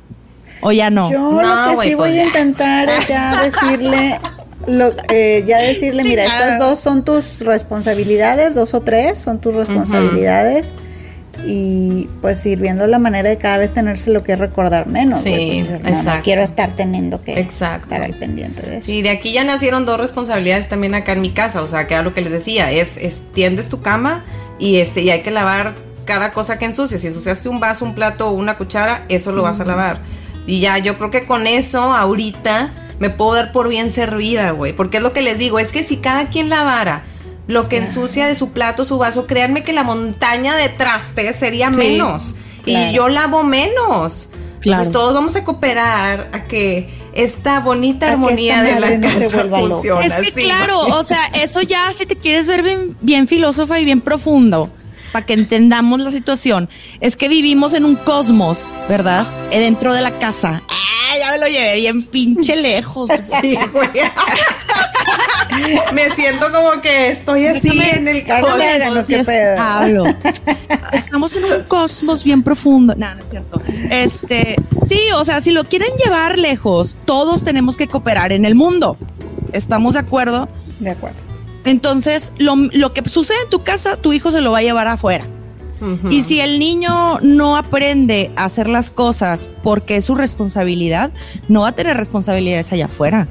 ¿O ya no? Yo No, lo que sí pues voy ya. a intentar es ya decirle, lo, eh, ya decirle, mira, estas dos son tus responsabilidades, dos o tres son tus responsabilidades. Y pues ir viendo la manera de cada vez tenerse lo que recordar menos. Sí, güey, porque no- no, exacto. quiero estar teniendo que Exacto. estar al pendiente de eso. Sí, de aquí ya nacieron dos responsabilidades también acá en mi casa, o sea, que era lo que les decía, es, es tiendes tu cama y este y hay que lavar cada cosa que ensucias. Si ensuciaste un vaso, un plato o una cuchara, eso lo vas a lavar. Y ya, yo creo que con eso ahorita me puedo dar por bien servida, güey, porque es lo que les digo, es que si cada quien lavara lo que ensucia de su plato, su vaso, créanme que la montaña de trastes sería Sí, menos y claro. yo lavo menos. Claro. Entonces todos vamos a cooperar a que esta bonita A armonía esta de la no casa funcione. Es que así, claro, o sea, eso ya si te quieres ver bien, bien filósofa y bien profundo, para que entendamos la situación, es que vivimos en un cosmos, ¿verdad? Eh, dentro de la casa. Ah, ya me lo llevé bien pinche lejos. Sí, güey. Me siento como que estoy así en el cosmos. No sé hablo. Estamos en un cosmos bien profundo. No, no es cierto. Este, sí, o sea, si lo quieren llevar lejos, todos tenemos que cooperar en el mundo. ¿Estamos de acuerdo? De acuerdo. Entonces, lo, lo que sucede en tu casa, tu hijo se lo va a llevar afuera. Y si el niño no aprende a hacer las cosas porque es su responsabilidad, no va a tener responsabilidades allá afuera.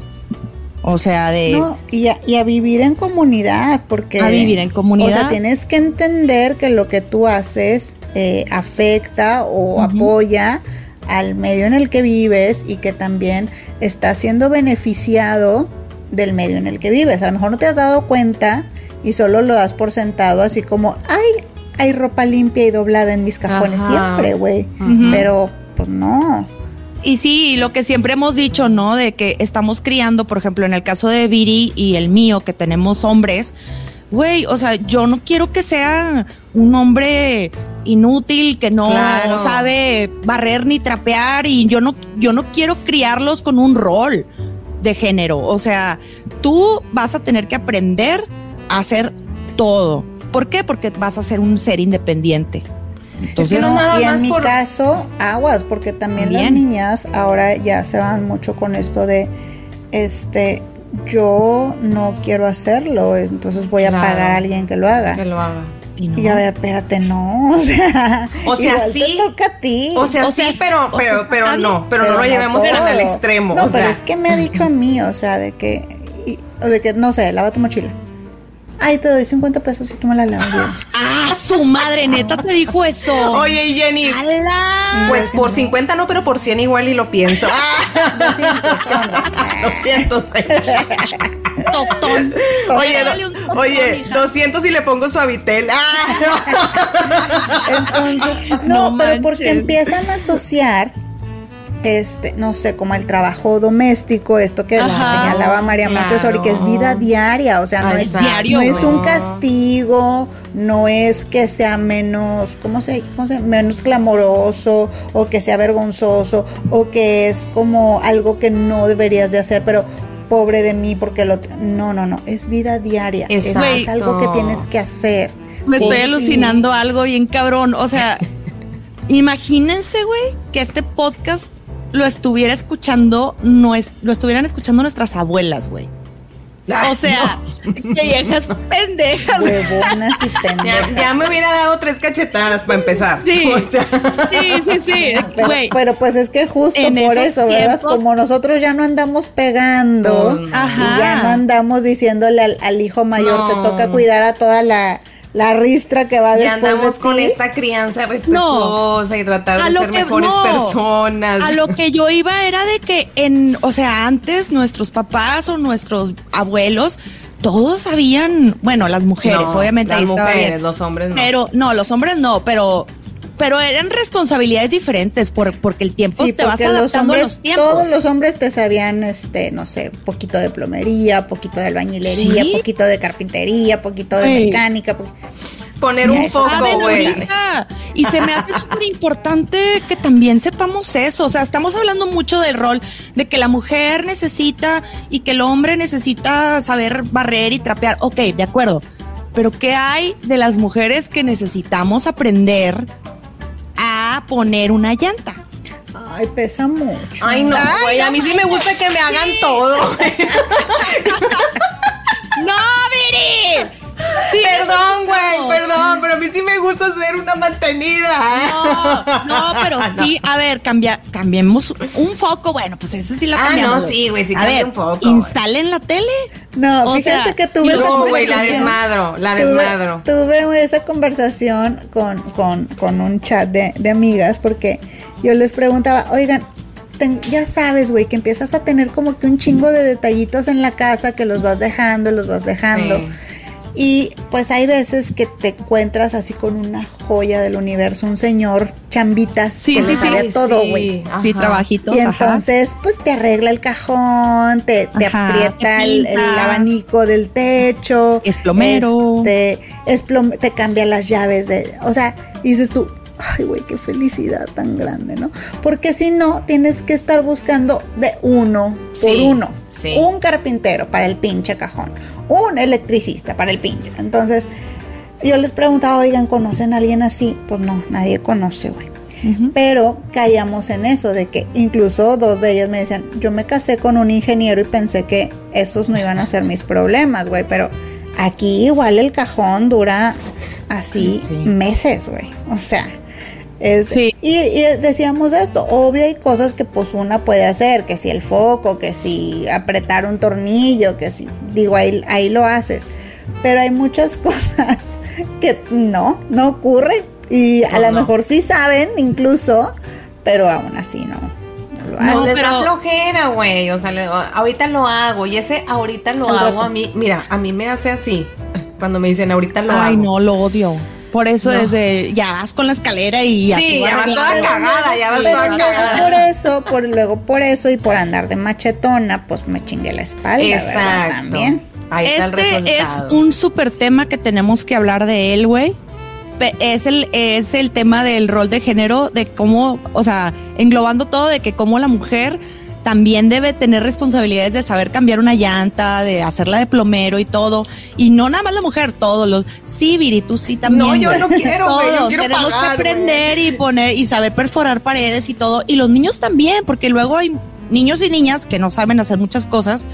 O sea, de... No, y a, y a vivir en comunidad, porque... A vivir en comunidad. O sea, tienes que entender que lo que tú haces eh, afecta o apoya al medio en el que vives y que también está siendo beneficiado del medio en el que vives. A lo mejor no te has dado cuenta y solo lo das por sentado, así como, ay, hay ropa limpia y doblada en mis cajones Ajá. siempre, güey. Pero, pues no. Y sí, lo que siempre hemos dicho, ¿no? De que estamos criando, por ejemplo, en el caso de Viri y el mío, que tenemos hombres, güey, o sea, yo no quiero que sea un hombre inútil, que no Claro. sabe barrer ni trapear, y yo no, yo no quiero criarlos con un rol de género. O sea, tú vas a tener que aprender a hacer todo. ¿Por qué? Porque vas a ser un ser independiente. Entonces, no es nada y en más mi por- caso, aguas, porque también las niñas ahora ya se van mucho con esto de, este, yo no quiero hacerlo, es- entonces voy a Claro. pagar a alguien que lo haga. Que lo haga. y no. Y a ver, espérate, no, o sea, O sea, igual sí. te toca a ti. O sea, O sea, sí, pero, o pero, sea, pero no, pero, no lo llevemos tan al extremo. No, o pero sea, es que me ha dicho a mí, o sea, de que, y- o de que, no sé, lava tu mochila. Ay, te doy 50 pesos y tú me la lavas. Ah, su madre, neta te dijo eso. Oye, y Jenny, ¡Hala! pues por 50 no, pero por 100 igual y lo pienso. 200, ¿qué onda? 200. tostón. Oye, Dale do- un tostón, oye, hija. 200 y le pongo suavitel. Ah, Entonces, No no, pero porque empiezan a asociar, este, no sé, como el trabajo doméstico, esto que Ajá, señalaba María Montessori, que es vida diaria, o sea, no Ah, es, diario, no es un castigo, no es que sea menos, ¿cómo se, cómo se- menos clamoroso, o que sea vergonzoso, o que es como algo que no deberías de hacer, pero pobre de mí porque lo no no no es vida diaria es, algo que tienes que hacer. Me Sí, estoy sí. alucinando algo bien cabrón. O sea, imagínense, güey, que este podcast lo estuviera escuchando, nues- lo estuvieran escuchando nuestras abuelas, güey. O sea, que viejas pendejas. huevonas y Ya, pendejas. ya me hubiera dado tres cachetadas para empezar. Sí. O sea, Sí, sí, sí. Pero, Güey. pero pues es que justo En por eso, ¿verdad? Como nosotros ya no andamos pegando No, no. Ajá. y ya no andamos diciéndole al, al hijo mayor, No. te toca cuidar a toda la, la ristra que va y después andamos de con ti. esta crianza respetuosa y tratar de lo ser que- mejores no. personas. A lo que yo iba era de que en, o sea, antes nuestros papás o nuestros abuelos, todos sabían, bueno, las mujeres, No, obviamente ahí las estaba mujeres, bien. los hombres no. Pero, no, los hombres no, pero, pero eran responsabilidades diferentes por, porque el tiempo Sí, te vas los adaptando hombres, a los tiempos. Todos los hombres te sabían, este, no sé, poquito de plomería, poquito de albañilería, ¿Sí? poquito de carpintería, poquito de mecánica. po- Poner un foco, güey. Y se me hace súper importante que también sepamos eso. O sea, estamos hablando mucho del rol de que la mujer necesita y que el hombre necesita saber barrer y trapear. Ok, de acuerdo. Pero ¿qué hay de las mujeres que necesitamos aprender a poner una llanta. Ay, pesa mucho. Ay, no, Ay, güey. a mí sí me gusta que me hagan todo. Gusta ser una mantenida. No, no, pero sí, a ver, cambia, cambiemos un foco. Bueno, pues ese sí la Ah, cambiamos. no, sí, güey, sí A cambia ver, un foco. Instalen la tele. No, O fíjense sea, que tuve No, güey, la desmadro, la Tuve- desmadro. Tuve, esa conversación con, con, con un chat de, de amigas porque yo les preguntaba, oigan, ten- ya sabes, güey, que empiezas a tener como que un chingo de detallitos en la casa que los vas dejando, los vas dejando. Sí. Y pues hay veces que te encuentras así con una joya del universo, un señor chambitas Sí, que sí, sí. sabe todo, sí, güey. ajá. Sí, trabajitos. Y ajá. entonces, pues te arregla el cajón, te, te Ajá, aprieta te el, abanico del techo. Es plomero. Este, es plom- te cambia las llaves de. O sea, dices tú, ay, güey, qué felicidad tan grande, ¿no? Porque si no, tienes que estar buscando de uno por uno. sí. Un carpintero para el pinche cajón. Un electricista para el pinche. Entonces, yo les preguntaba, oigan, ¿conocen a alguien así? Pues no, nadie conoce, güey. Pero caíamos en eso, de que incluso dos de ellas me decían, yo me casé con un ingeniero y pensé que esos no iban a ser mis problemas, güey, pero aquí igual el cajón dura así Sí. meses, güey. O sea, es, Sí. y, y decíamos esto, obvio hay cosas que pues una puede hacer, que si el foco, que si apretar un tornillo, que si, digo, ahí, ahí lo haces, pero hay muchas cosas que no, no ocurre y a No, lo no. mejor sí saben incluso, pero aún así no. no lo No, hacen. les da pero- flojera, güey. O sea, le- ahorita lo hago. Y ese ahorita lo hago rato. a mí. Mira, a mí me hace así. Cuando me dicen ahorita lo Ay, hago. no, lo odio. Por eso No. desde ya vas con la escalera y ya Sí, tú ya vas toda cagada, ya vas toda cagada. por eso, por luego por eso y por andar de machetona, pues me chingué la espalda, ¿verdad? Exacto. También. Ahí está el Este es resultado. un súper tema que tenemos que hablar de él, güey. Es el, es el tema del rol de género, de cómo, o sea, englobando todo, de que cómo la mujer también debe tener responsabilidades de saber cambiar una llanta, de hacerla de plomero y todo. Y no nada más la mujer, todos los. Sí, Viri, tú sí también. No, yo no quiero, güey, yo Todos quiero tenemos pagar, que aprender y poner y saber perforar paredes y todo. Y los niños también, porque luego hay niños y niñas que no saben hacer muchas cosas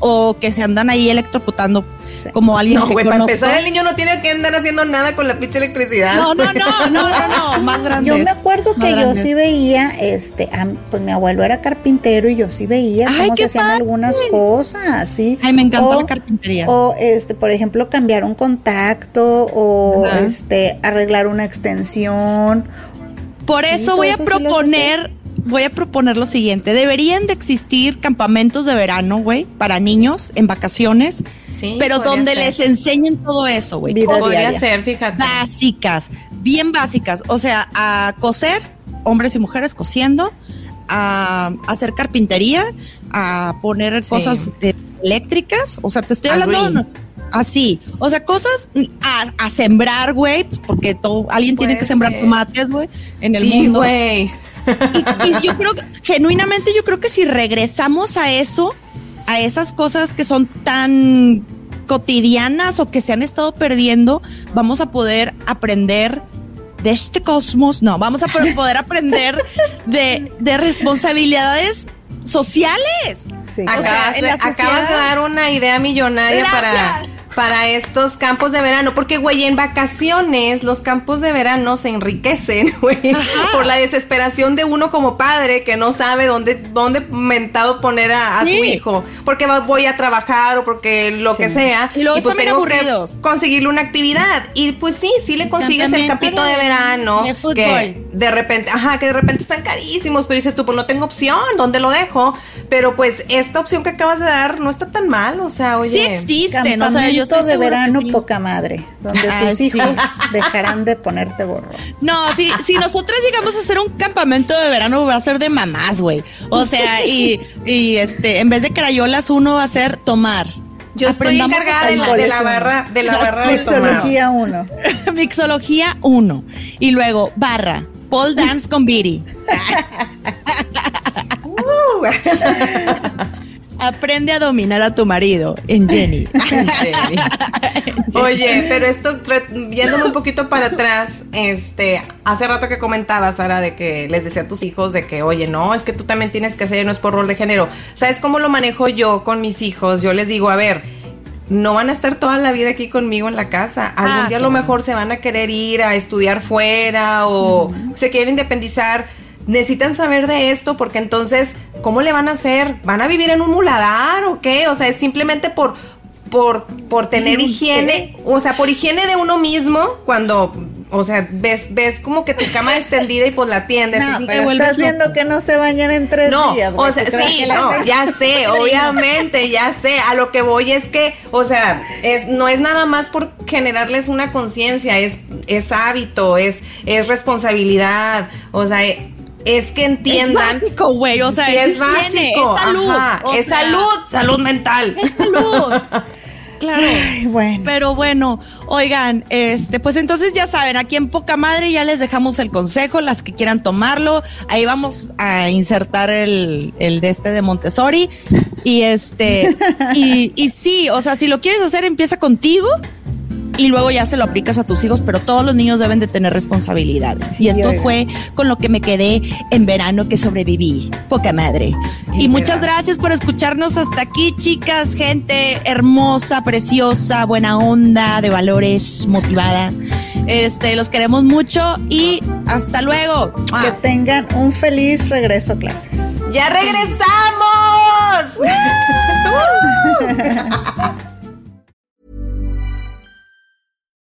o que se andan ahí electrocutando. Como alguien No, que güey, para empezar, el niño no tiene que andar haciendo nada con la pinche electricidad. No, no, no, no, no, no, más grandes. Yo me acuerdo que yo sí veía, este, a- pues mi abuelo era carpintero y yo sí veía Ay, cómo se hacían padre. algunas cosas, sí. Ay, me encanta O- la carpintería. O este, por ejemplo, cambiar un contacto o Ajá. este arreglar una extensión. Por eso voy a proponer, voy a proponer lo siguiente. Deberían de existir campamentos de verano, güey, para niños en vacaciones, Sí, pero donde ser. les enseñen todo eso, güey. Podría ser, fíjate. Básicas, bien básicas. O sea, a coser, hombres y mujeres cosiendo, a hacer carpintería, a poner Sí. cosas eh, eléctricas. O sea, te estoy hablando así. O sea, cosas a, a sembrar, güey, pues, porque todo, alguien tiene que sembrar ser. tomates, güey, en el Sí, mundo. güey. Y, y yo creo que, genuinamente, yo creo que si regresamos a eso, a esas cosas que son tan cotidianas o que se han estado perdiendo, vamos a poder aprender de este cosmos, no, vamos a po- poder aprender de, de responsabilidades sociales. Sí. O sea, Acabas, en de, la acabas sociedad- de dar una idea millonaria Gracias. para estos campos de verano. Porque, güey, en vacaciones los campos de verano se enriquecen, güey. Por la desesperación de uno como padre que no sabe dónde, dónde mentado poner a, a Sí. su hijo. Porque voy a trabajar o porque lo que sea. Y luego que aburridos. conseguirle una actividad. Y pues sí, sí le consigues el campito de, de- verano. de fútbol. Que de repente, ajá, que de repente están carísimos, pero dices tú, pues no tengo opción, ¿dónde lo dejo? Pero pues esta opción que acabas de dar no está tan mal, o sea, oye. Sí existen, o sea, yo Campamento de verano sí. poca madre, donde Ah, tus sí. hijos dejarán de ponerte gorro. No, si, si nosotras llegamos a hacer un campamento de verano, va a ser de mamás, güey. O sea, y, y este, en vez de carayolas, uno va a ser tomar. Yo estoy encargada de la, de la barra, de la barra de. Mixología 1. Mixología 1. Y luego, barra, pole dance con Viri. Aprende a dominar a tu marido en Jenny. Oye, pero esto, yéndome un poquito para atrás, este, hace rato que comentaba, Sara, de que les decía a tus hijos de que, oye, no, es que tú también tienes que hacer, no es por rol de género. ¿Sabes cómo lo manejo yo con mis hijos? Yo les digo, a ver, no van a estar toda la vida aquí conmigo en la casa. Algún Ah, día a lo mejor se van a querer ir a estudiar fuera o se quieren independizar. Necesitan saber de esto porque entonces, ¿cómo le van a hacer? ¿Van a vivir en un muladar o qué? O sea, es simplemente por, por, por tener higiene, o sea, por higiene de uno mismo cuando, o sea, ves, ves como que tu cama extendida y pues la tiendes. No, así que pero vuelves estás loco. viendo que no se bañan en tres No, días. o güey. sea, ¿Tú crees sí, que no, ya sé, obviamente, ya sé. A lo que voy es que, o sea, es, no es nada más por generarles una conciencia, es, es hábito, es, es responsabilidad, o sea, es que entiendan. Es básico, güey. O sea, Sí, es, es higiene, básico. es salud. ajá, es sea, salud, salud mental. Es salud. Claro. Ay, bueno. Pero bueno, oigan, este, pues entonces ya saben, aquí en Poca Madre ya les dejamos el consejo, las que quieran tomarlo. Ahí vamos a insertar el, el de este de Montessori. Y este, y, y sí, o sea, si lo quieres hacer, empieza contigo. Y luego ya se lo aplicas a tus hijos, pero todos los niños deben de tener responsabilidades. y esto fue con lo que me quedé en verano que sobreviví. Poca madre. Y muchas gracias por escucharnos hasta aquí, chicas, gente hermosa, preciosa, buena onda, de valores, motivada. Este, los queremos mucho y hasta luego. Que tengan un feliz regreso a clases. ¡Ya regresamos!